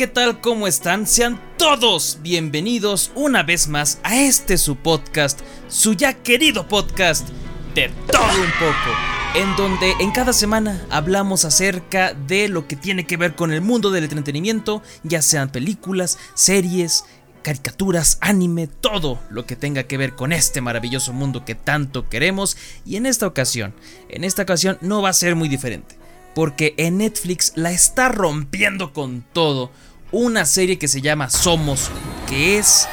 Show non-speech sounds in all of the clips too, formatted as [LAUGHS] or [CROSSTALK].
¿Qué tal? ¿Cómo están? Sean todos bienvenidos una vez más a este su podcast, su ya querido podcast de todo un poco, en donde en cada semana hablamos acerca de lo que tiene que ver con el mundo del entretenimiento, ya sean películas, series, caricaturas, anime, todo lo que tenga que ver con este maravilloso mundo que tanto queremos y en esta ocasión, en esta ocasión no va a ser muy diferente porque en Netflix la está rompiendo con todo. Una serie que se llama Somos, que es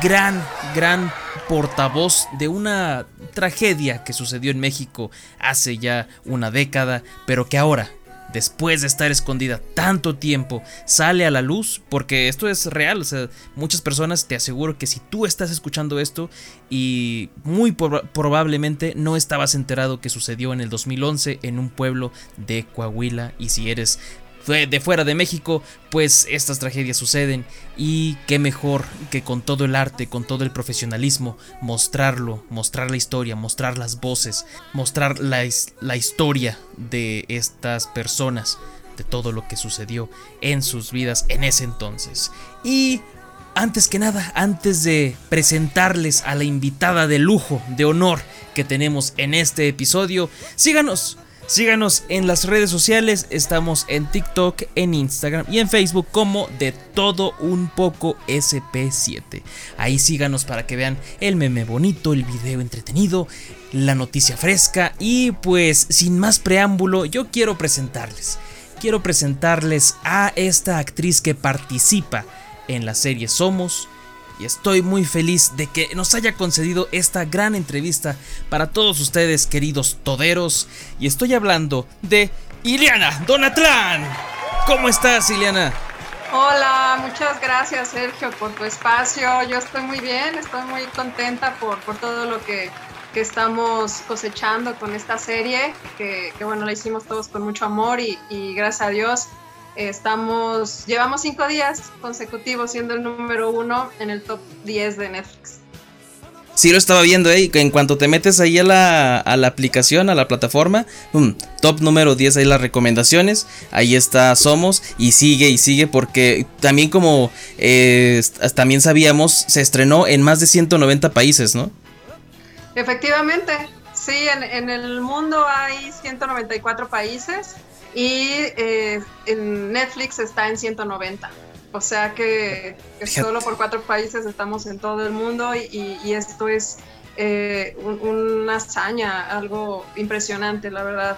gran, gran portavoz de una tragedia que sucedió en México hace ya una década, pero que ahora después de estar escondida tanto tiempo, sale a la luz, porque esto es real, o sea, muchas personas te aseguro que si tú estás escuchando esto y muy probablemente no estabas enterado que sucedió en el 2011 en un pueblo de Coahuila y si eres de fuera de México, pues estas tragedias suceden y qué mejor que con todo el arte, con todo el profesionalismo, mostrarlo, mostrar la historia, mostrar las voces, mostrar la, la historia de estas personas, de todo lo que sucedió en sus vidas en ese entonces. Y antes que nada, antes de presentarles a la invitada de lujo, de honor que tenemos en este episodio, síganos Síganos en las redes sociales, estamos en TikTok, en Instagram y en Facebook como de todo un poco SP7. Ahí síganos para que vean el meme bonito, el video entretenido, la noticia fresca y pues sin más preámbulo yo quiero presentarles. Quiero presentarles a esta actriz que participa en la serie Somos, y estoy muy feliz de que nos haya concedido esta gran entrevista para todos ustedes, queridos toderos. Y estoy hablando de Iliana Donatlán. ¿Cómo estás, Iliana? Hola, muchas gracias, Sergio, por tu espacio. Yo estoy muy bien, estoy muy contenta por, por todo lo que, que estamos cosechando con esta serie, que, bueno, la hicimos todos con mucho amor y gracias a Dios Estamos, llevamos cinco días consecutivos siendo el número uno en el top 10 de Netflix. Sí, lo estaba viendo, ¿eh? En cuanto te metes ahí a la, aplicación, a la plataforma, top número 10, ahí las recomendaciones. Ahí está Somos y sigue y sigue porque también como eh, también sabíamos, se estrenó en más de 190 países, ¿no? Efectivamente, sí, en, en el mundo hay 194 países y eh, en Netflix está en 190. O sea que, solo por cuatro países estamos en todo el mundo y, esto es eh, una hazaña, algo impresionante, la verdad.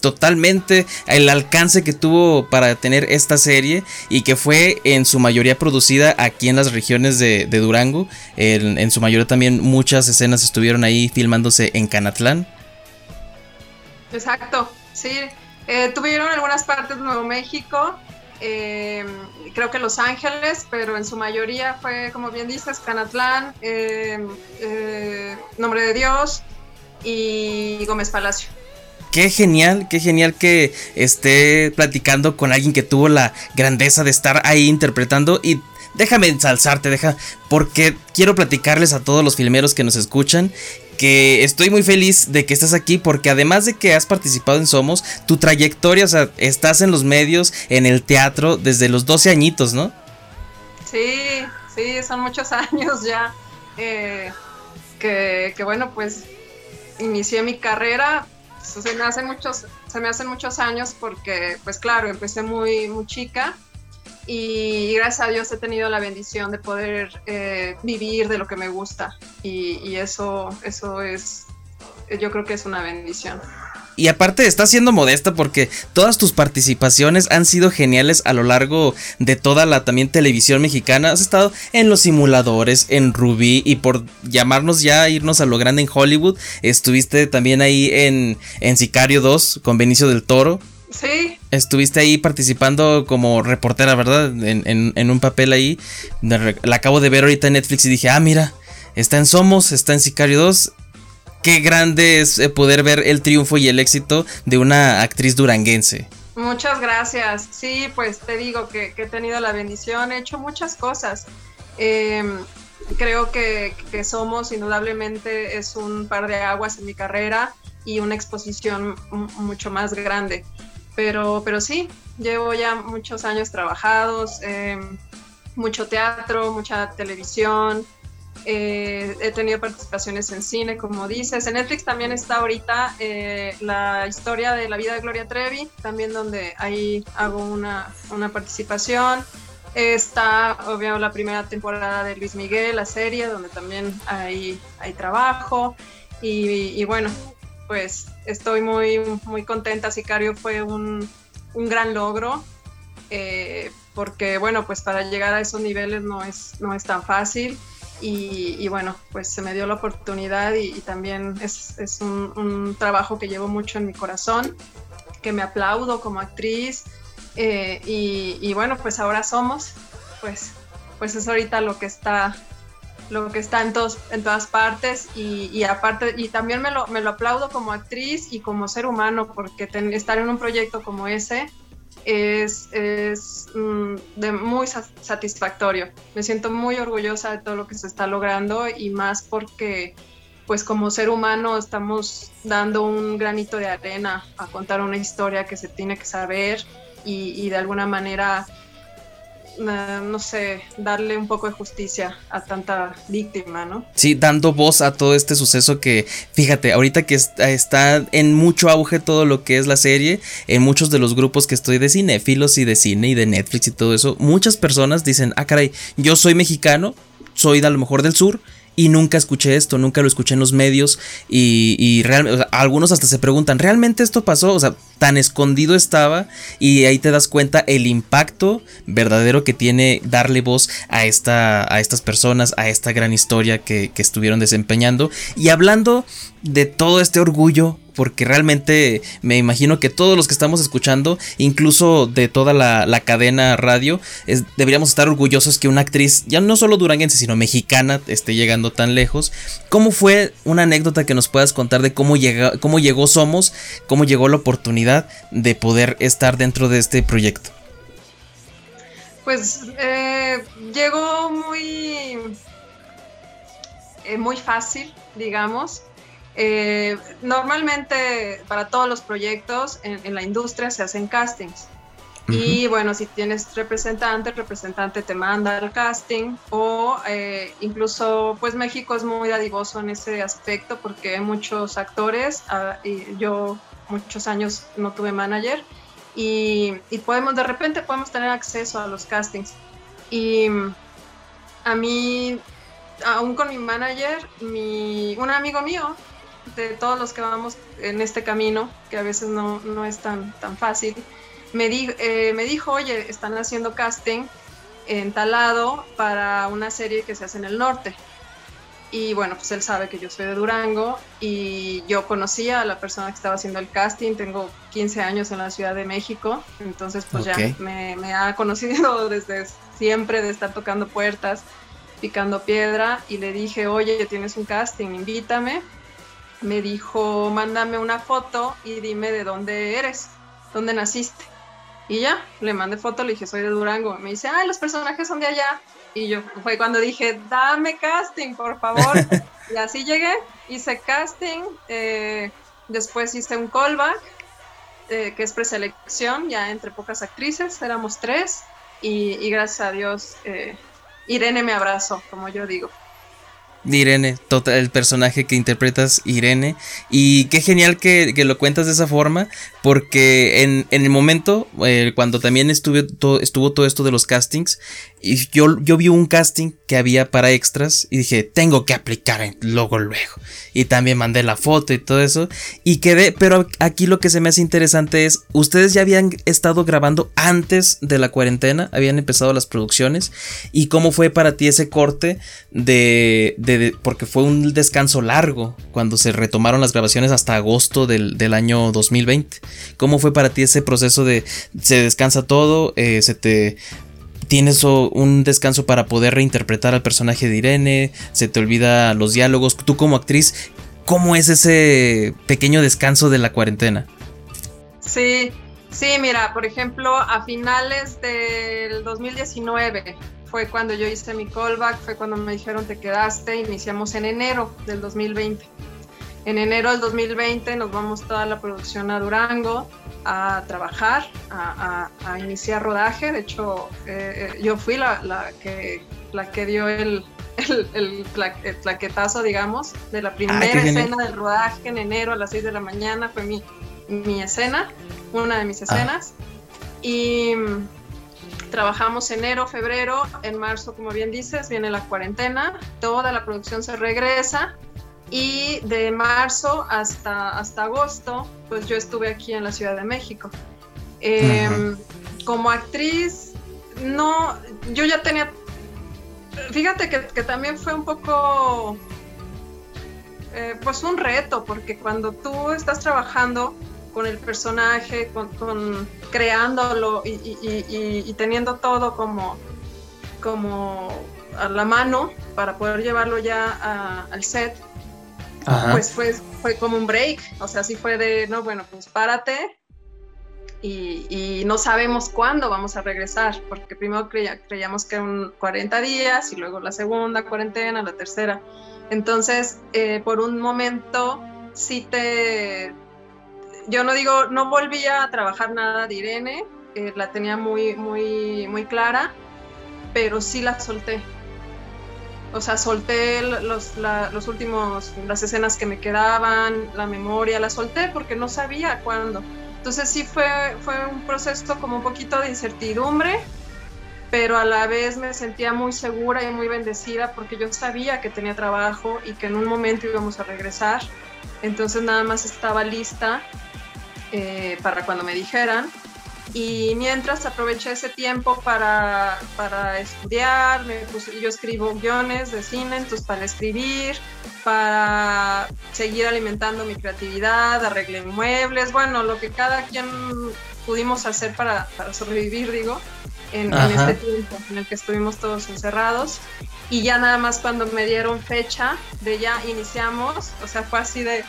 Totalmente el alcance que tuvo para tener esta serie y que fue en su mayoría producida aquí en las regiones de, Durango. En, su mayoría también muchas escenas estuvieron ahí filmándose en Canatlán. Exacto, Sí, eh, tuvieron algunas partes de Nuevo México, eh, creo que Los Ángeles, pero en su mayoría fue, como bien dices, Canatlán, eh, Nombre de Dios y Gómez Palacio. Qué genial, qué genial que esté platicando con alguien que tuvo la grandeza de estar ahí interpretando y déjame ensalzarte, deja, porque quiero platicarles a todos los filmeros que nos escuchan que estoy muy feliz de que estés aquí porque además de que has participado en Somos, tu trayectoria, o sea, estás en los medios, en el teatro desde los 12 añitos, ¿no? Sí, sí, son muchos [LAUGHS] años ya. Eh, que, bueno, pues inicié mi carrera, se me hacen muchos, se me hacen muchos años porque, pues claro, empecé muy, muy chica y gracias a Dios he tenido la bendición de poder eh, vivir de lo que me gusta y, eso, eso es, yo creo que es una bendición. Y aparte estás siendo modesta porque todas tus participaciones han sido geniales a lo largo de toda la también televisión mexicana. Has estado en los simuladores, en Rubí y por llamarnos ya, irnos a lo grande en Hollywood, estuviste también ahí en, en Sicario 2 con Benicio del Toro. Sí. Estuviste ahí participando como reportera, ¿verdad? En, un papel ahí. La acabo de ver ahorita en Netflix y dije, ah, mira, está en Somos, está en Sicario 2. Qué grande es eh, poder ver el triunfo y el éxito de una actriz duranguense. Muchas gracias. Sí, pues te digo que, he tenido la bendición, he hecho muchas cosas. Em, creo que, Somos indudablemente es un par de aguas en mi carrera y una exposición mucho más grande. Pero, pero sí, llevo ya muchos años trabajados, em, mucho teatro, mucha televisión, eh, he tenido participaciones en cine, como dices. En Netflix también está ahorita eh, la historia de la vida de Gloria Trevi, también donde ahí hago una, una participación. Está, obvio, la primera temporada de Luis Miguel, la serie, donde también hay, hay trabajo. Y, bueno, pues estoy muy, muy contenta. Sicario fue un, un gran logro. Eh, porque bueno, pues para llegar a esos niveles no es, no es tan fácil. Y, bueno, pues se me dio la oportunidad y, también es, es un, trabajo que llevo mucho en mi corazón, que me aplaudo como actriz eh, y, bueno, pues ahora somos, pues, pues es ahorita lo que está lo que está en, todos, en todas partes y, aparte y también me lo, me lo aplaudo como actriz y como ser humano porque estar en un proyecto como ese es, es mm, de muy satisfactorio. Me siento muy orgullosa de todo lo que se está logrando y más porque pues como ser humano estamos dando un granito de arena a contar una historia que se tiene que saber y de alguna manera no sé, darle un poco de justicia a tanta víctima, ¿no? Sí, dando voz a todo este suceso que, fíjate, ahorita que está en mucho auge todo lo que es la serie, en muchos de los grupos que estoy de cinéfilos y de cine y de Netflix y todo eso, muchas personas dicen, ah, caray, yo soy mexicano, soy de a lo mejor del sur, y nunca escuché esto, nunca lo escuché en los medios y, y algunos hasta se preguntan, ¿realmente esto pasó? O sea, tan escondido estaba y ahí te das cuenta el impacto verdadero que tiene darle voz a, esta, a estas personas, a esta gran historia que, que estuvieron desempeñando. Y hablando de todo este orgullo porque realmente me imagino que todos los que estamos escuchando, incluso de toda la, cadena radio, deberíamos estar orgullosos que una actriz, ya no solo duranguense, sino mexicana, esté llegando tan lejos. ¿Cómo fue una anécdota que nos puedas contar de cómo, llega, cómo llegó Somos, cómo llegó la oportunidad de poder estar dentro de este proyecto? Pues eh, llegó muy, eh, muy fácil, digamos. Eh, normalmente para todos los proyectos en, la industria se hacen castings. Y bueno, si tienes representante, el representante te manda al casting o eh, incluso pues México es muy dadivoso en ese aspecto porque hay muchos actores, ah, y yo muchos años no tuve manager y, podemos de repente podemos tener acceso a los castings. Y a mí, aún con mi manager, mi, un amigo mío de todos los que vamos en este camino, que a veces no, no es tan, tan fácil, me, di, eh, me dijo, oye, están haciendo casting en Talado para una serie que se hace en el norte. Y bueno, pues él sabe que yo soy de Durango y yo conocía a la persona que estaba haciendo el casting, tengo 15 años en la Ciudad de México, entonces pues ya me, me ha conocido [LAUGHS] desde siempre de estar tocando puertas, picando piedra y le dije, oye, tienes un casting, invítame me dijo, mándame una foto y dime de dónde eres, dónde naciste. Y ya, le mandé foto, le dije, soy de Durango. Me dice, ah, los personajes son de allá. Y yo fue cuando dije, dame casting, por favor. [LAUGHS] y así llegué, hice casting, eh, después hice un callback, eh, que es preselección, ya entre pocas actrices, éramos tres. Y, gracias a Dios, eh, Irene me abrazó, como yo digo. Irene, tota, el personaje que interpretas Irene. Y qué genial que, lo cuentas de esa forma, porque en, el momento, eh, cuando también estuve, estuvo todo esto de los castings, y yo, yo vi un casting que había para extras y dije, tengo que aplicar luego, luego. Y también mandé la foto y todo eso. Y quedé, pero aquí lo que se me hace interesante es, ustedes ya habían estado grabando antes de la cuarentena, habían empezado las producciones. ¿Y cómo fue para ti ese corte de, de porque fue un descanso largo cuando se retomaron las grabaciones hasta agosto del, año 2020. ¿Cómo fue para ti ese proceso de se descansa todo, eh, se te tienes un descanso para poder reinterpretar al personaje de Irene, se te olvida los diálogos, tú como actriz, ¿cómo es ese pequeño descanso de la cuarentena? Sí, sí, mira, por ejemplo, a finales del 2019 fue cuando yo hice mi callback, fue cuando me dijeron te quedaste, iniciamos en enero del 2020. En enero del 2020 nos vamos toda la producción a Durango a trabajar, a, iniciar rodaje. De hecho, eh, eh, yo fui la, que, la que dio el, el, plaquetazo, digamos, de la primera escena del rodaje en enero a las 6 de la mañana. Fue mi, mi escena, una de mis ah. escenas. Y Trabajamos enero, febrero, en marzo, como bien dices, viene la cuarentena, toda la producción se regresa y de marzo hasta, hasta agosto, pues yo estuve aquí en la Ciudad de México. Em, como actriz, no, yo ya tenía, fíjate que, que también fue un poco, eh, pues un reto, porque cuando tú estás trabajando, con el personaje, con, creándolo y, teniendo todo como, como a la mano para poder llevarlo ya al set, pues fue, fue como un break, o sea, sí fue de, no, bueno, pues párate y, no sabemos cuándo vamos a regresar, porque primero creíamos que eran 40 días y luego la segunda cuarentena, la tercera. Entonces, eh, por un momento sí te, yo no digo, no volví a trabajar nada de Irene, eh, la tenía muy, muy, muy clara, pero sí la solté. O sea, solté los, los últimos, las escenas que me quedaban, la memoria, la solté porque no sabía cuándo. Entonces sí fue, fue un proceso como un poquito de incertidumbre, pero a la vez me sentía muy segura y muy bendecida porque yo sabía que tenía trabajo y que en un momento íbamos a regresar. Entonces nada más estaba lista eh, para cuando me dijeran. Y mientras aproveché ese tiempo para, para estudiar, me yo escribo guiones de cine, entonces para escribir, para seguir alimentando mi creatividad, arreglé muebles, bueno, lo que cada quien pudimos hacer para, para sobrevivir, digo, en, en, este tiempo en el que estuvimos todos encerrados. Y ya nada más cuando me dieron fecha de ya iniciamos, o sea, fue así de,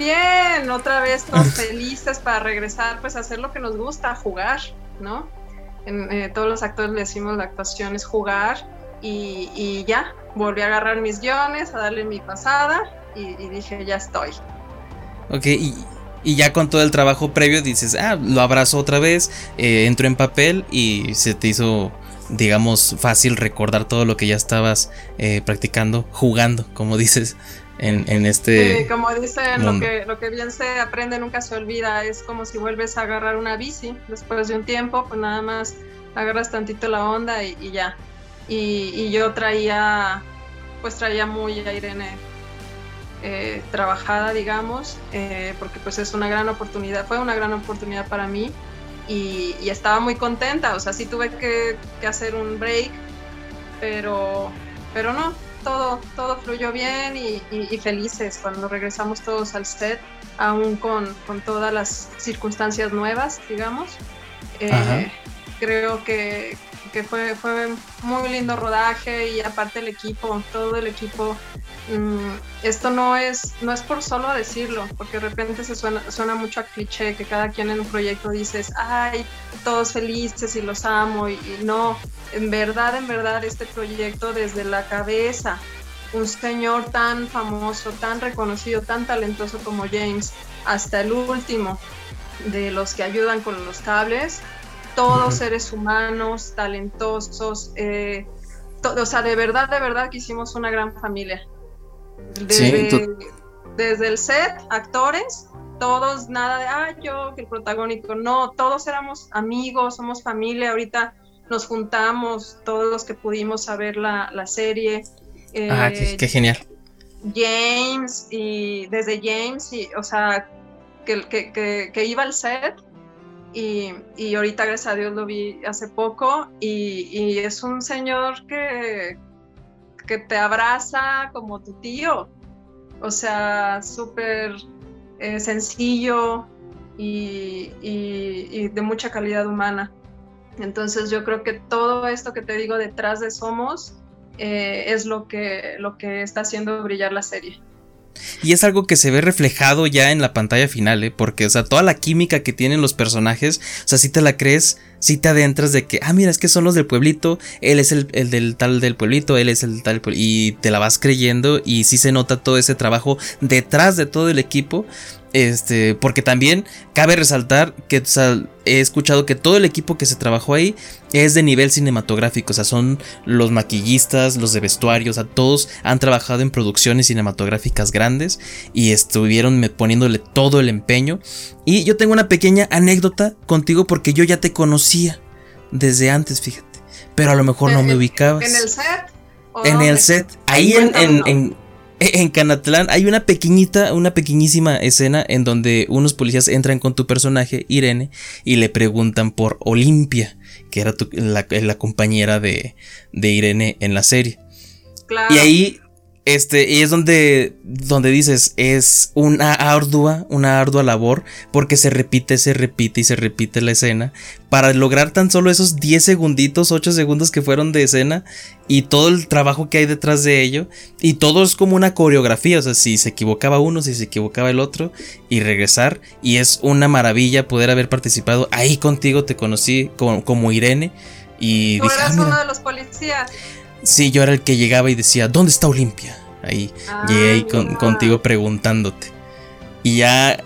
Bien, otra vez todos [LAUGHS] felices para regresar, pues a hacer lo que nos gusta, jugar, ¿no? En, eh, todos los actores le decimos la actuación es jugar y, ya, volví a agarrar mis guiones, a darle mi pasada y, dije, ya estoy. Ok, y, ya con todo el trabajo previo dices, ah, lo abrazo otra vez, eh, entro en papel y se te hizo, digamos, fácil recordar todo lo que ya estabas eh, practicando, jugando, como dices en, este. Sí, como dicen, lo que, lo que bien se aprende nunca se olvida. Es como si vuelves a agarrar una bici después de un tiempo, pues nada más agarras tantito la onda y, ya. Y, yo traía, pues traía muy a Irene eh, trabajada, digamos, eh, porque pues es una gran oportunidad, fue una gran oportunidad para mí y, estaba muy contenta, o sea, sí tuve que, que hacer un break, pero, pero no, todo, todo fluyó bien y, felices cuando regresamos todos al set, aún con, todas las circunstancias nuevas, digamos. Eh, creo que, fue, fue muy lindo rodaje y aparte el equipo, todo el equipo. Mm, esto no es, no es por solo decirlo, porque de repente se suena, suena mucho a cliché que cada quien en un proyecto dices, ay, todos felices y los amo y no, en verdad, en verdad, este proyecto desde la cabeza, un señor tan famoso, tan reconocido, tan talentoso como James, hasta el último de los que ayudan con los cables, todos seres humanos, talentosos, eh, o sea, de verdad, de verdad que hicimos una gran familia. Desde, desde el set, actores, todos, nada de, ah, yo, que el protagónico, no, todos éramos amigos, somos familia, ahorita nos juntamos todos los que pudimos saber la, la serie. ah, qué, genial. James y desde James, y, o sea, que, que, que, iba al set y, y, ahorita gracias a Dios lo vi hace poco y, y es un señor que, que te abraza como tu tío. O sea, súper eh, sencillo y, de mucha calidad humana. Entonces yo creo que todo esto que te digo detrás de Somos eh, es lo que, lo que está haciendo brillar la serie. Y es algo que se ve reflejado ya en la pantalla final, ¿eh? Porque, o sea, toda la química que tienen los personajes, o sea, si te la crees, si te adentras de que, ah, mira, es que son los del pueblito, él es el, del tal del pueblito, él es el tal, y te la vas creyendo y sí se nota todo ese trabajo detrás de todo el equipo este, porque también cabe resaltar que he escuchado que todo el equipo que se trabajó ahí es de nivel cinematográfico, o sea, son los maquillistas, los de vestuarios, o sea, todos han trabajado en producciones cinematográficas grandes y estuvieron poniéndole todo el empeño. Y yo tengo una pequeña anécdota contigo porque yo ya te conocía desde antes, fíjate, pero a lo mejor no me ubicabas. ¿En el set? En el set, ahí en en Canatlán hay una pequeñita, una pequeñísima escena en donde unos policías entran con tu personaje, Irene, y le preguntan por Olimpia, que era la, compañera de, de Irene en la serie. Y ahí este, y es donde, donde dices, es una ardua, una ardua labor, porque se repite, se repite y se repite la escena, para lograr tan solo esos 10 segunditos, 8 segundos que fueron de escena, y todo el trabajo que hay detrás de ello, y todo es como una coreografía, o sea, si se equivocaba uno, si se equivocaba el otro, y regresar, y es una maravilla poder haber participado, ahí contigo te conocí como, Irene, y... Tú eras ah, uno de los policías. Sí, yo era el que llegaba y decía, ¿dónde está Olimpia? Ahí ah, llegué ahí contigo preguntándote. Y ya,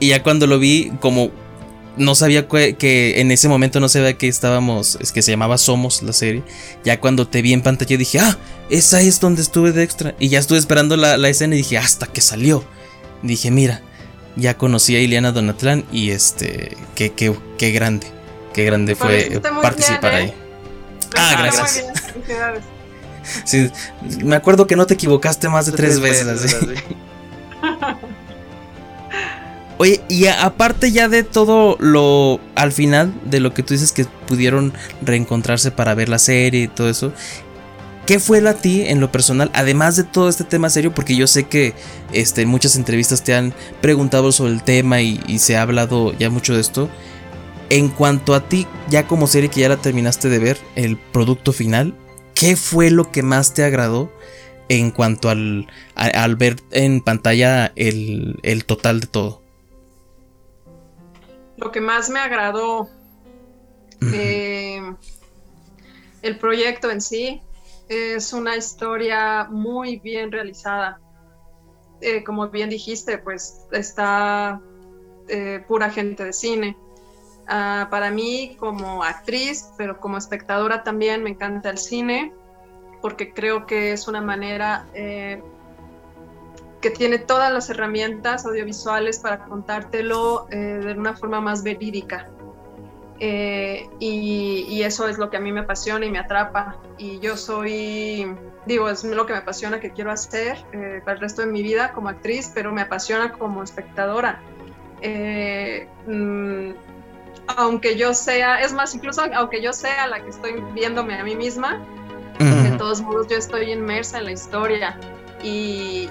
y ya cuando lo vi, como no sabía que, en ese momento no sabía que estábamos, es que se llamaba Somos la serie. Ya cuando te vi en pantalla dije, ah, esa es donde estuve de extra. Y ya estuve esperando la, escena y dije, hasta que salió. Dije, mira, ya conocí a Ileana Donatlán y este, qué, qué, qué grande, qué grande fue participar ¿eh? ahí. Ah, gracias. Sí, me acuerdo que no te equivocaste más de tres, veces. [LAUGHS] Oye, y aparte ya de todo lo al final de lo que tú dices que pudieron reencontrarse para ver la serie y todo eso, ¿qué fue a ti en lo personal? Además de todo este tema serio, porque yo sé que este, en muchas entrevistas te han preguntado sobre el tema y, y se ha hablado ya mucho de esto. En cuanto a ti, ya como serie que ya la terminaste de ver, el producto final, ¿qué fue lo que más te agradó en cuanto al, al ver en pantalla el, total de todo? Lo que más me agradó, eh, el proyecto en sí, es una historia muy bien realizada. Eh, como bien dijiste, pues está eh, pura gente de cine. Ah, para mí como actriz, pero como espectadora también me encanta el cine, porque creo que es una manera eh, que tiene todas las herramientas audiovisuales para contártelo eh, de una forma más verídica. Eh, y, y, eso es lo que a mí me apasiona y me atrapa. Y yo soy, digo, es lo que me apasiona, que quiero hacer para el resto de mi vida como actriz, pero me apasiona como espectadora. Mm, aunque yo sea, es más, incluso aunque yo sea la que estoy viéndome a mí misma, de todos modos yo estoy inmersa en la historia. Y,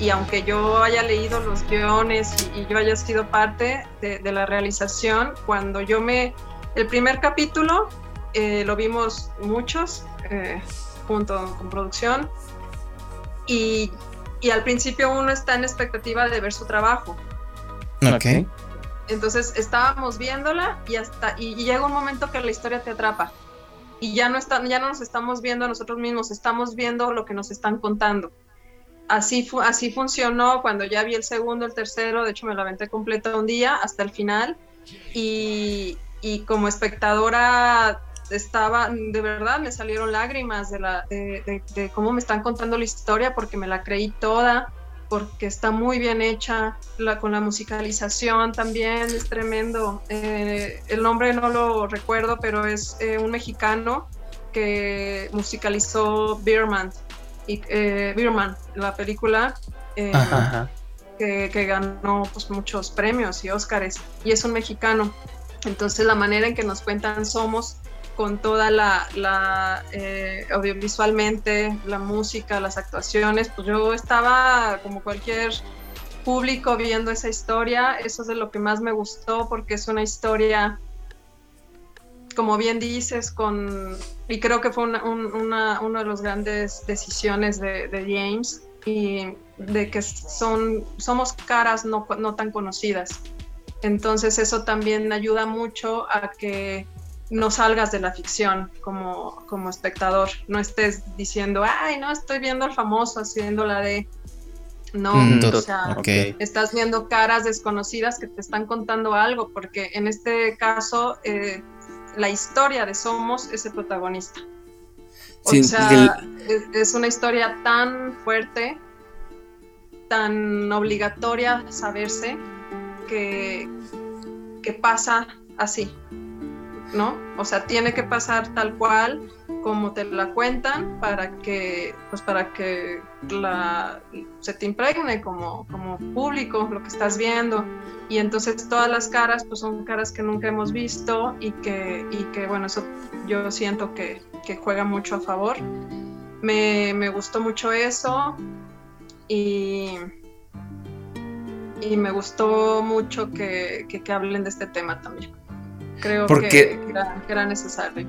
y, aunque yo haya leído los guiones y, yo haya sido parte de, la realización, cuando yo me... El primer capítulo eh, lo vimos muchos eh, junto con producción y, y, al principio uno está en expectativa de ver su trabajo. Ok. Entonces estábamos viéndola y hasta y, llega un momento que la historia te atrapa. Y ya no está, ya no nos estamos viendo a nosotros mismos, estamos viendo lo que nos están contando. Así, así funcionó cuando ya vi el segundo, el tercero, de hecho me lo aventé completo un día hasta el final. Y, y como espectadora estaba, de verdad me salieron lágrimas de, la, de, de cómo me están contando la historia porque me la creí toda porque está muy bien hecha, la, con la musicalización también es tremendo. Eh, el nombre no lo recuerdo, pero es eh, un mexicano que musicalizó Beerman, y, eh, la película, eh, que, que, ganó pues, muchos premios y Óscares, y es un mexicano. Entonces la manera en que nos cuentan Somos con toda la, eh, audiovisualmente, la música, las actuaciones, pues yo estaba como cualquier público viendo esa historia, eso es de lo que más me gustó porque es una historia, como bien dices, con, y creo que fue una, una, de las grandes decisiones de, de, James y de que son, somos caras no, no tan conocidas. Entonces eso también ayuda mucho a que no salgas de la ficción como, como espectador, no estés diciendo, ay, no, estoy viendo al famoso haciendo la de... No, mm, o sea, estás viendo caras desconocidas que te están contando algo, porque en este caso eh, la historia de Somos es el protagonista. O sea, es, una historia tan fuerte, tan obligatoria saberse, que, que pasa así. ¿No? O sea, tiene que pasar tal cual como te la cuentan para que, pues para que la, se te impregne como, como público lo que estás viendo. Y entonces todas las caras, pues son caras que nunca hemos visto y que, y que bueno, eso yo siento que, que juega mucho a favor. Me, me gustó mucho eso y, y me gustó mucho que, que hablen de este tema también. Creo que, era, necesario.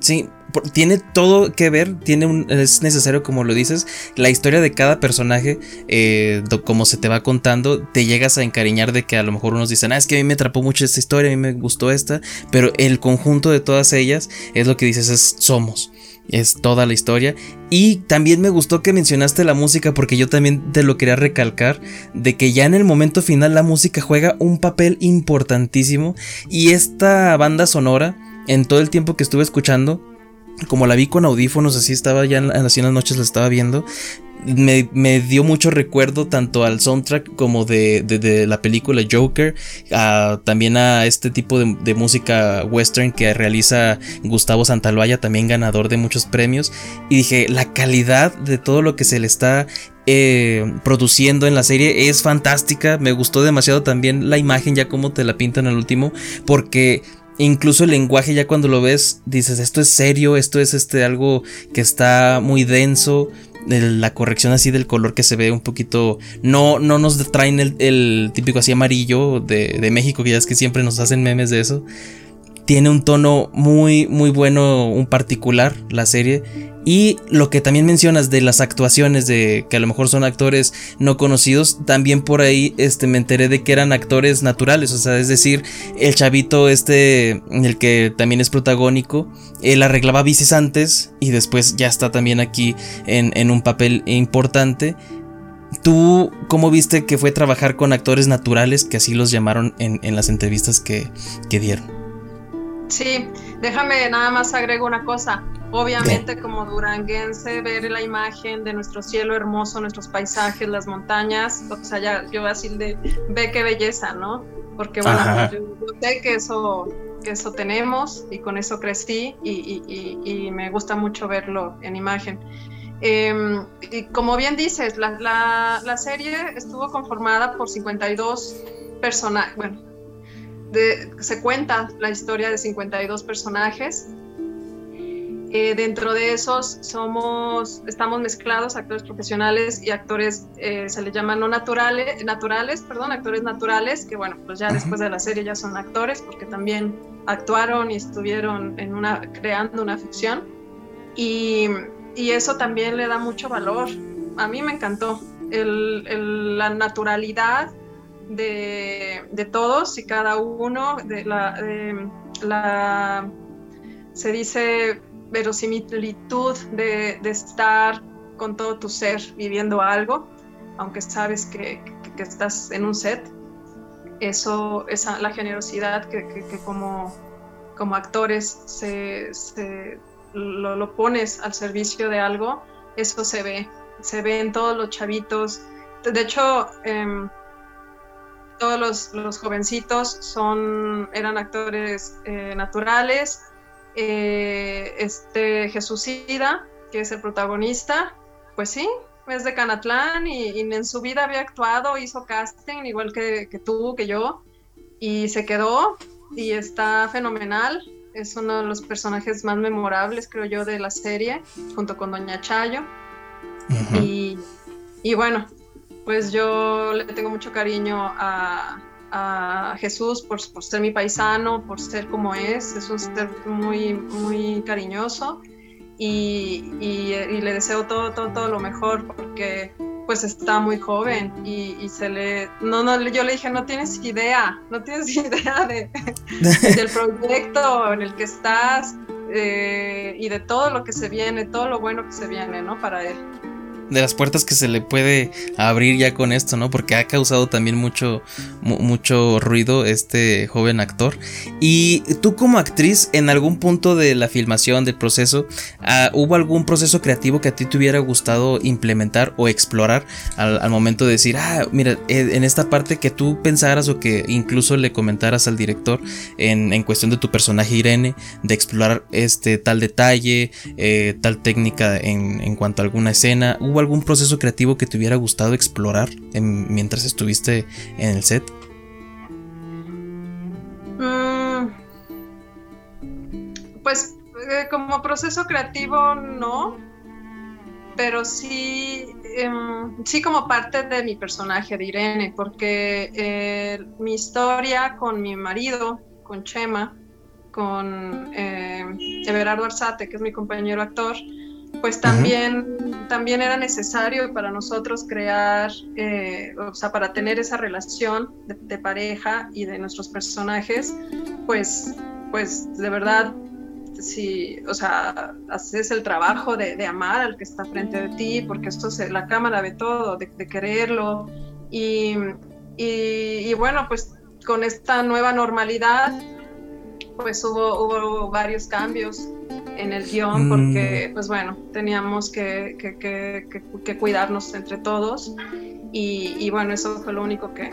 Sí, tiene todo que ver, tiene un, es necesario, como lo dices, la historia de cada personaje, eh, como se te va contando, te llegas a encariñar de que a lo mejor unos dicen, ah, es que a mí me atrapó mucho esta historia, a mí me gustó esta, pero el conjunto de todas ellas es lo que dices, es somos es toda la historia. Y también me gustó que mencionaste la música porque yo también te lo quería recalcar de que ya en el momento final la música juega un papel importantísimo y esta banda sonora en todo el tiempo que estuve escuchando como la vi con audífonos, así estaba ya en, así en las noches la estaba viendo, me, dio mucho recuerdo tanto al soundtrack como de, la película Joker, también a este tipo de, música western que realiza Gustavo Santaloya, también ganador de muchos premios. Y dije, la calidad de todo lo que se le está eh, produciendo en la serie es fantástica. Me gustó demasiado también la imagen, ya como te la pintan al último, porque incluso el lenguaje ya cuando lo ves dices esto es serio, esto es este algo que está muy denso, la corrección así del color que se ve un poquito. No, no nos traen el, típico así amarillo de, de, México, que ya es que siempre nos hacen memes de eso tiene un tono muy, muy bueno, un particular la serie. Y lo que también mencionas de las actuaciones, de que a lo mejor son actores no conocidos, también por ahí este, me enteré de que eran actores naturales. O sea, es decir, el chavito este, el que también es protagónico, él arreglaba bicis antes y después ya está también aquí en, un papel importante. ¿Tú cómo viste que fue trabajar con actores naturales, que así los llamaron en, las entrevistas que, que dieron? Sí, déjame nada más agrego una cosa. Obviamente como duranguense, ver la imagen de nuestro cielo hermoso, nuestros paisajes, las montañas, o sea, ya yo así de, ve qué belleza, ¿no? Porque bueno, yo, sé que eso, que eso tenemos y con eso crecí y, me gusta mucho verlo en imagen. Em, y como bien dices, la, la, la serie estuvo conformada por 52 personajes, bueno, se cuenta la historia de 52 personajes. Eh, dentro de esos somos, estamos mezclados actores profesionales y actores, eh, se les llama no naturales, naturales, perdón, actores naturales, que bueno, pues ya después de la serie ya son actores porque también actuaron y estuvieron en una, creando una ficción. Y, y eso también le da mucho valor. A mí me encantó el, la naturalidad de, todos y cada uno, de la, se dice verosimilitud de, estar con todo tu ser viviendo algo, aunque sabes que, estás en un set. Eso, esa, la generosidad que, como, como actores se, lo, pones al servicio de algo, eso se ve, se ve en todos los chavitos. De hecho, em, todos los, jovencitos son, eran actores eh, naturales. Eh, este Jesucida, que es el protagonista, pues sí, es de Canatlán y, en su vida había actuado, hizo casting, igual que, tú, que yo, y se quedó y está fenomenal. es uno de los personajes más memorables, creo yo, de la serie, junto con Doña Chayo. y, y, bueno, pues yo le tengo mucho cariño a, Jesús por, ser mi paisano, por ser como es, es un ser muy, muy cariñoso y le deseo todo, todo, todo lo mejor porque pues está muy joven y, se le no no yo le dije no tienes idea no tienes [LAUGHS] idea de, del proyecto en el que estás eh, y de todo lo que se viene todo lo bueno que se viene no para él de las puertas que se le puede abrir ya con esto, ¿no? Porque ha causado también mucho, mucho ruido este joven actor. Y tú como actriz, en algún punto de la filmación, del proceso, ah, ¿hubo algún proceso creativo que a ti te hubiera gustado implementar o explorar al, momento de decir, ah, mira, en esta parte que tú pensaras o que incluso le comentaras al director en, en cuestión de tu personaje Irene, de explorar este tal detalle, eh, tal técnica en, en cuanto a alguna escena? ¿Hubo algún proceso creativo que te hubiera gustado explorar mientras estuviste en el set? Mm, pues eh, como proceso creativo no, pero sí, em, sí como parte de mi personaje de Irene, porque eh, mi historia con mi marido, con Chema, con eh, Everardo Arzate, que es mi compañero actor, pues también, también era necesario para nosotros crear, eh, o sea, para tener esa relación de, pareja y de nuestros personajes, pues, pues de verdad, si, o sea, haces el trabajo de, amar al que está frente de ti, porque esto se, la cámara ve todo, de, quererlo, y, y, bueno, pues con esta nueva normalidad, pues hubo, hubo varios cambios en el guion mm. porque, pues bueno, teníamos que, cuidarnos entre todos y, bueno, eso fue lo único que,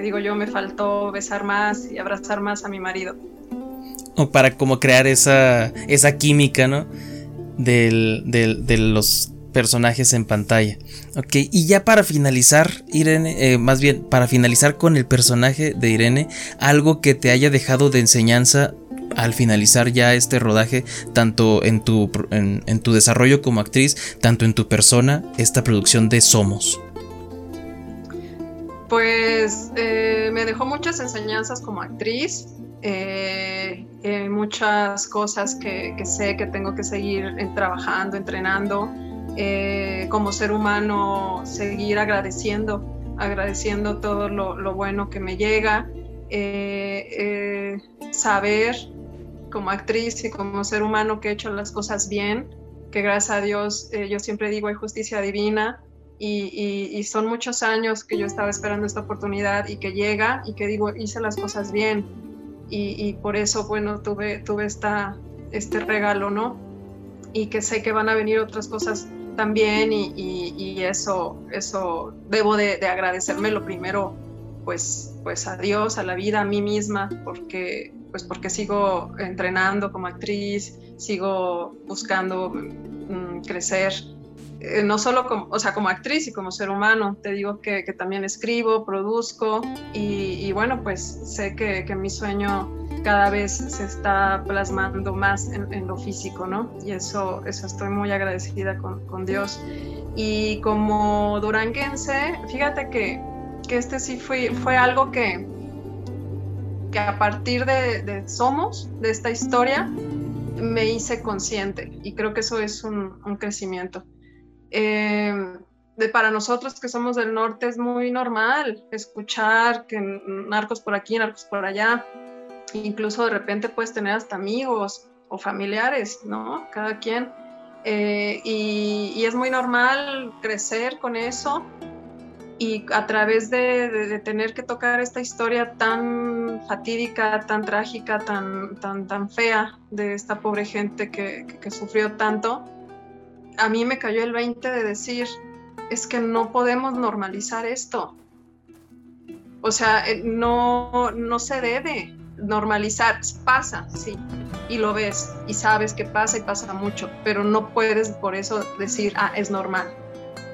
digo yo, me faltó besar más y abrazar más a mi marido. O para como crear esa, esa química, ¿no? Del, de los personajes en pantalla. Ok, y ya para finalizar, Irene, eh, más bien para finalizar con el personaje de Irene, algo que te haya dejado de enseñanza al finalizar ya este rodaje, tanto en tu, en, tu desarrollo como actriz, tanto en tu persona, esta producción de Somos? Pues eh, me dejó muchas enseñanzas como actriz, eh, eh, muchas cosas que, sé que tengo que seguir trabajando, entrenando, como ser humano, seguir agradeciendo, agradeciendo todo lo, lo bueno que me llega, saber como actriz y como ser humano que he hecho las cosas bien, que gracias a Dios eh, yo siempre digo hay justicia divina y, son muchos años que yo estaba esperando esta oportunidad y que llega y que digo hice las cosas bien y, por eso bueno tuve, tuve esta, este regalo, ¿no? Y que sé que van a venir otras cosas también y, eso, eso debo de, de agradecerme lo primero pues, pues a Dios, a la vida, a mí misma, porque pues porque sigo entrenando como actriz, sigo buscando mm, crecer, eh, no solo como, o sea, como actriz y como ser humano, te digo que, también escribo, produzco y, bueno, pues sé que, mi sueño cada vez se está plasmando más en, lo físico, ¿no? Y eso, eso estoy muy agradecida con, con Dios. Y como duranguense, fíjate que, que este sí fue, fue algo que, que a partir de, Somos, de esta historia, me hice consciente y creo que eso es un, crecimiento. Eh, de, para nosotros que somos del norte es muy normal escuchar que narcos por aquí, narcos por allá, incluso de repente puedes tener hasta amigos o familiares, ¿no? Cada quien. Eh, y, es muy normal crecer con eso y a través de, tener que tocar esta historia tan fatídica, tan trágica, tan, tan, tan fea de esta pobre gente que, sufrió tanto, a mí me cayó el 20 de decir, es que no podemos normalizar esto. O sea, eh, no, no se debe normalizar, pasa, sí, y lo ves y sabes que pasa y pasa mucho, pero no puedes por eso decir, ah, es normal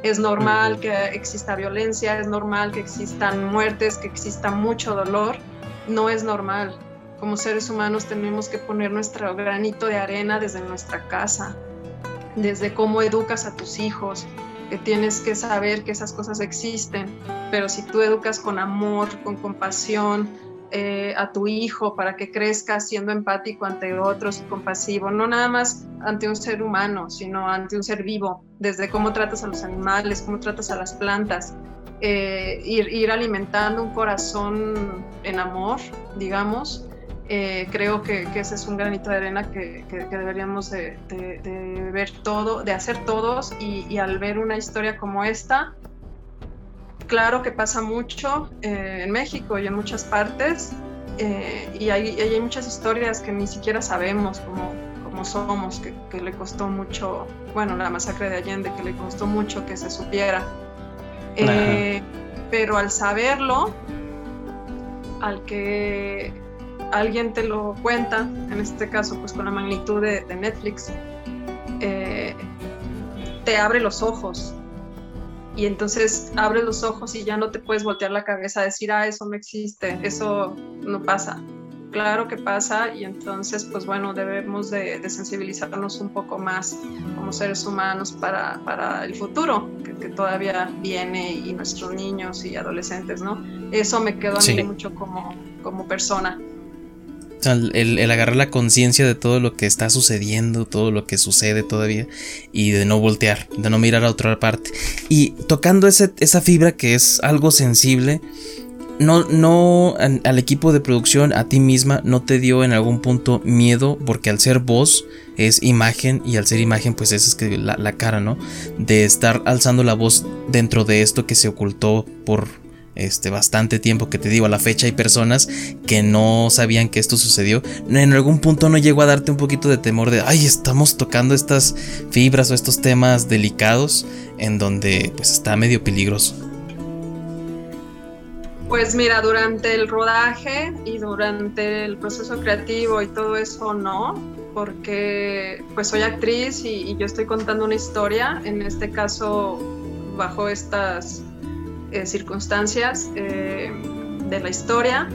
es normal que exista violencia, es normal que existan muertes, que exista mucho dolor. No es normal. como seres humanos tenemos que poner nuestro granito de arena desde nuestra casa, desde cómo educas a tus hijos, que tienes que saber que esas cosas existen, pero si tú educas con amor, con compasión, eh, a tu hijo para que crezca siendo empático ante otros y compasivo, no nada más ante un ser humano, sino ante un ser vivo, desde cómo tratas a los animales, cómo tratas a las plantas, eh, ir, alimentando un corazón en amor, digamos. Eh, creo que, ese es un granito de arena que, deberíamos de, ver todo, de hacer todos y al ver una historia como esta, claro que pasa mucho eh, en México y en muchas partes, eh, y, hay, hay, muchas historias que ni siquiera sabemos cómo, cómo somos, que, le costó mucho, bueno, la masacre de Allende, que le costó mucho que se supiera. Eh, pero al saberlo, al que alguien te lo cuenta, en este caso pues con la magnitud de, de Netflix, te abre los ojos y entonces abres los ojos y ya no te puedes voltear la cabeza a decir, ah, eso no existe, eso no pasa. Claro que pasa y entonces, pues bueno, debemos de, sensibilizarnos un poco más como seres humanos para, para el futuro, que, todavía viene y nuestros niños y adolescentes, ¿no? Eso me quedó a mí mucho como, como persona el, agarrar la conciencia de todo lo que está sucediendo, todo lo que sucede todavía, y de no voltear, de no mirar a otra parte. Y tocando esa fibra que es algo sensible, no, no, al equipo de producción, a ti misma, no te dio en algún punto miedo, porque al ser voz es imagen, y al ser imagen, pues esa es que la, la cara, ¿no? De estar alzando la voz dentro de esto que se ocultó por este, bastante tiempo, que te digo, a la fecha hay personas que no sabían que esto sucedió. En algún punto no llegó a darte un poquito de temor de, ay, estamos tocando estas fibras o estos temas delicados en donde pues está medio peligroso. Pues mira, durante el rodaje y durante el proceso creativo y todo eso no, porque pues soy actriz y, y yo estoy contando una historia, en este caso bajo estas eh, circunstancias eh, de la historia,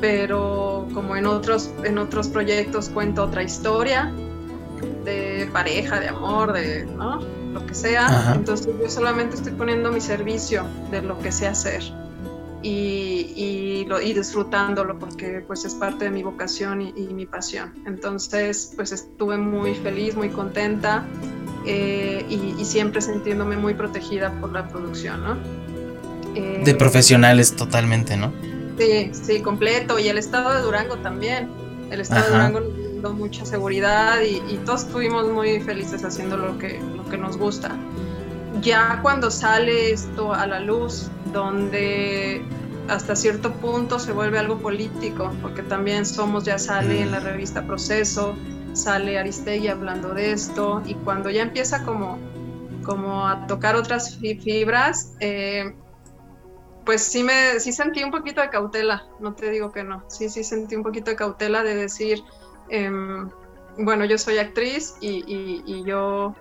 pero como en otros, en otros proyectos cuento otra historia de pareja, de amor, de lo que sea. Entonces yo solamente estoy poniendo mi servicio de lo que sé hacer y, y, lo, y disfrutándolo porque pues es parte de mi vocación y, mi pasión. Entonces pues estuve muy feliz, muy contenta eh, y, y, siempre sintiéndome muy protegida por la producción, ¿no? De profesionales totalmente, ¿no? Sí, sí, completo. Y el estado de Durango también. El estado de Durango nos dio mucha seguridad y, todos estuvimos muy felices haciendo lo que, lo que nos gusta. Ya cuando sale esto a la luz, donde hasta cierto punto se vuelve algo político, porque también Somos ya sale en la mm. revista Proceso, sale Aristegui hablando de esto, y cuando ya empieza como, como a tocar otras fibras, eh, pues sí me sí sentí un poquito de cautela, no te digo que no, sí, sí sentí un poquito de cautela de decir, em, bueno, yo soy actriz y, yo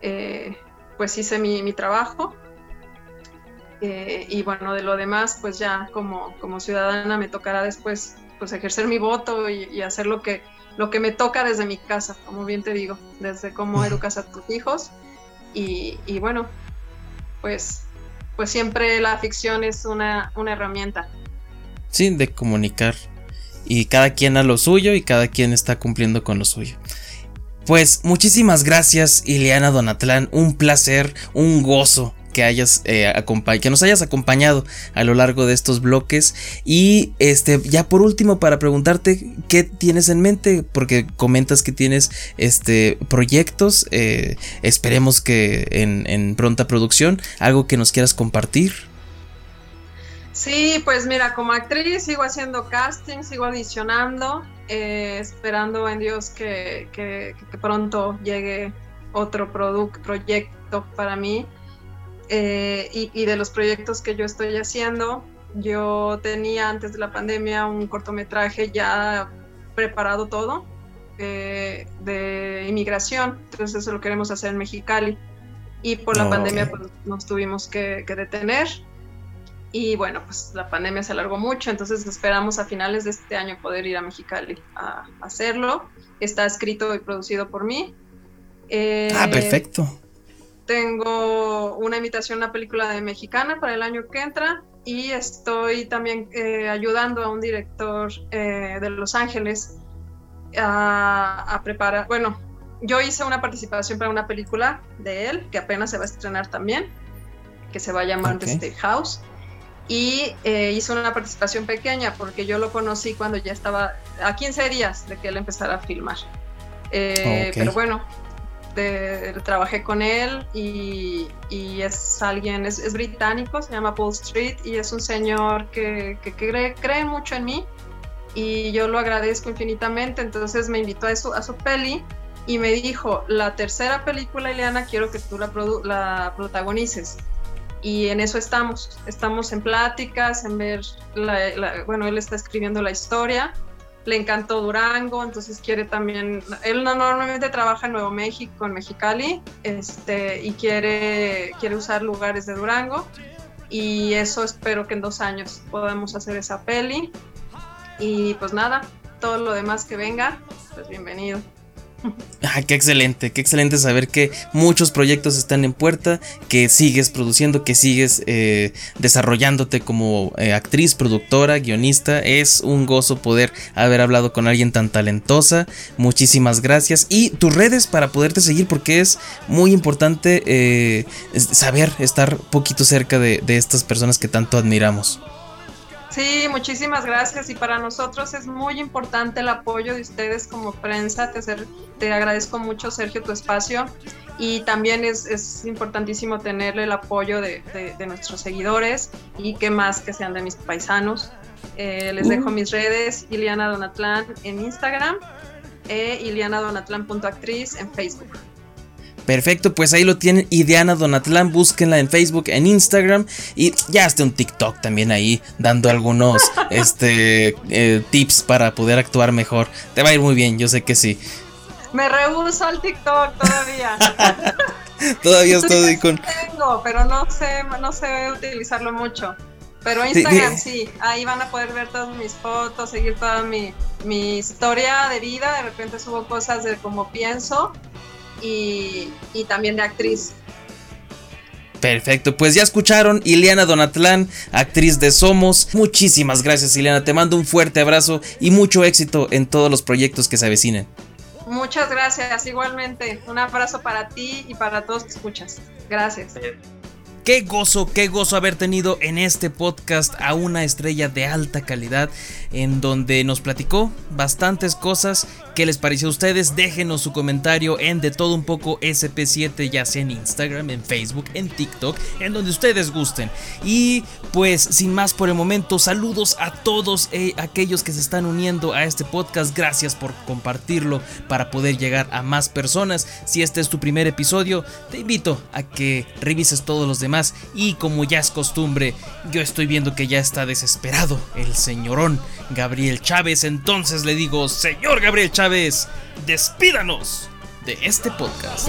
eh, pues hice mi, trabajo eh, y bueno, de lo demás pues ya como, como ciudadana me tocará después pues ejercer mi voto y, hacer lo que, lo que me toca desde mi casa, como bien te digo, desde cómo educas a tus hijos y, y bueno, pues pues siempre la ficción es una, herramienta. Sí, de comunicar. Y cada quien a lo suyo y cada quien está cumpliendo con lo suyo. Pues muchísimas gracias Ileana Donatlán, un placer, un gozo que hayas eh, que nos hayas acompañado a lo largo de estos bloques. Y este ya por último para preguntarte qué tienes en mente porque comentas que tienes este proyectos eh, esperemos que en, pronta producción algo que nos quieras compartir. Sí, pues mira, como actriz sigo haciendo casting, sigo audicionando, eh, esperando en Dios que, que, pronto llegue otro proyecto para mí. Eh, y, de los proyectos que yo estoy haciendo. Yo tenía antes de la pandemia un cortometraje ya preparado todo eh, de inmigración, entonces eso lo queremos hacer en Mexicali. Y por la pandemia pues, nos tuvimos que, detener. Y bueno, pues la pandemia se alargó mucho, entonces esperamos a finales de este año poder ir a Mexicali a, hacerlo. Está escrito y producido por mí. ah, perfecto. Tengo una invitación a una película de mexicana para el año que entra y estoy también eh, ayudando a un director eh, de Los Ángeles a, preparar, bueno, yo hice una participación para una película de él que apenas se va a estrenar también, que se va a llamar The State House. Y eh, hice una participación pequeña porque yo lo conocí cuando ya estaba a 15 días de que él empezara a filmar. Pero bueno, trabajé con él y, es alguien, es, británico, se llama Paul Street y es un señor que, cree, mucho en mí y yo lo agradezco infinitamente. Entonces me invitó a su, a su peli y me dijo, la tercera película, Ileana, quiero que tú la, la protagonices. Y en eso estamos, estamos en pláticas, en ver, bueno, él está escribiendo la historia le encantó Durango, entonces quiere también, él normalmente trabaja en Nuevo México, en Mexicali, este, y quiere, quiere usar lugares de Durango, y eso espero que en dos años podamos hacer esa peli, y pues nada, todo lo demás que venga, pues bienvenido. Qué excelente, qué excelente saber que muchos proyectos están en puerta, que sigues produciendo, que sigues eh, desarrollándote como eh, actriz, productora, guionista. Es un gozo poder haber hablado con alguien tan talentosa. Muchísimas gracias. Y tus redes para poderte seguir, porque es muy importante eh, saber estar poquito cerca de estas personas que tanto admiramos. Sí, muchísimas gracias y para nosotros es muy importante el apoyo de ustedes como prensa. Te, te agradezco mucho, Sergio, tu espacio y también es, importantísimo tener el apoyo de, nuestros seguidores y que más que sean de mis paisanos. Eh, les dejo mis redes, Iliana Donatlán en Instagram e ilianadonatlán.actriz en Facebook. Perfecto, pues ahí lo tienen. Y Diana Donatlán, búsquenla en Facebook, en Instagram. Y ya esté un TikTok también ahí, dando algunos [LAUGHS] este, eh, tips para poder actuar mejor. Te va a ir muy bien, yo sé que sí. Me rehuso al TikTok todavía. [LAUGHS] todavía estoy con. Tengo, pero no sé, no sé utilizarlo mucho. Pero Instagram sí, ahí van a poder ver todas mis fotos, seguir toda mi, mi historia de vida. De repente subo cosas de cómo pienso y, también de actriz. Perfecto, pues ya escucharon Ileana Donatlán, actriz de Somos. Muchísimas gracias Ileana, te mando un fuerte abrazo y mucho éxito en todos los proyectos que se avecinen. Muchas gracias, igualmente. Un abrazo para ti y para todos que escuchas. Gracias. Qué gozo, qué gozo haber tenido en este podcast a una estrella de alta calidad en donde nos platicó bastantes cosas. ¿Qué les pareció a ustedes? Déjenos su comentario en de todo un poco SP7, ya sea en Instagram, en Facebook, en TikTok, en donde ustedes gusten. Y pues sin más por el momento, saludos a todos eh, aquellos que se están uniendo a este podcast. Gracias por compartirlo para poder llegar a más personas. Si este es tu primer episodio, te invito a que revises todos los demás. Y como ya es costumbre, yo estoy viendo que ya está desesperado el señorón Gabriel Chávez. Entonces le digo, señor Gabriel Chávez, despídanos de este podcast.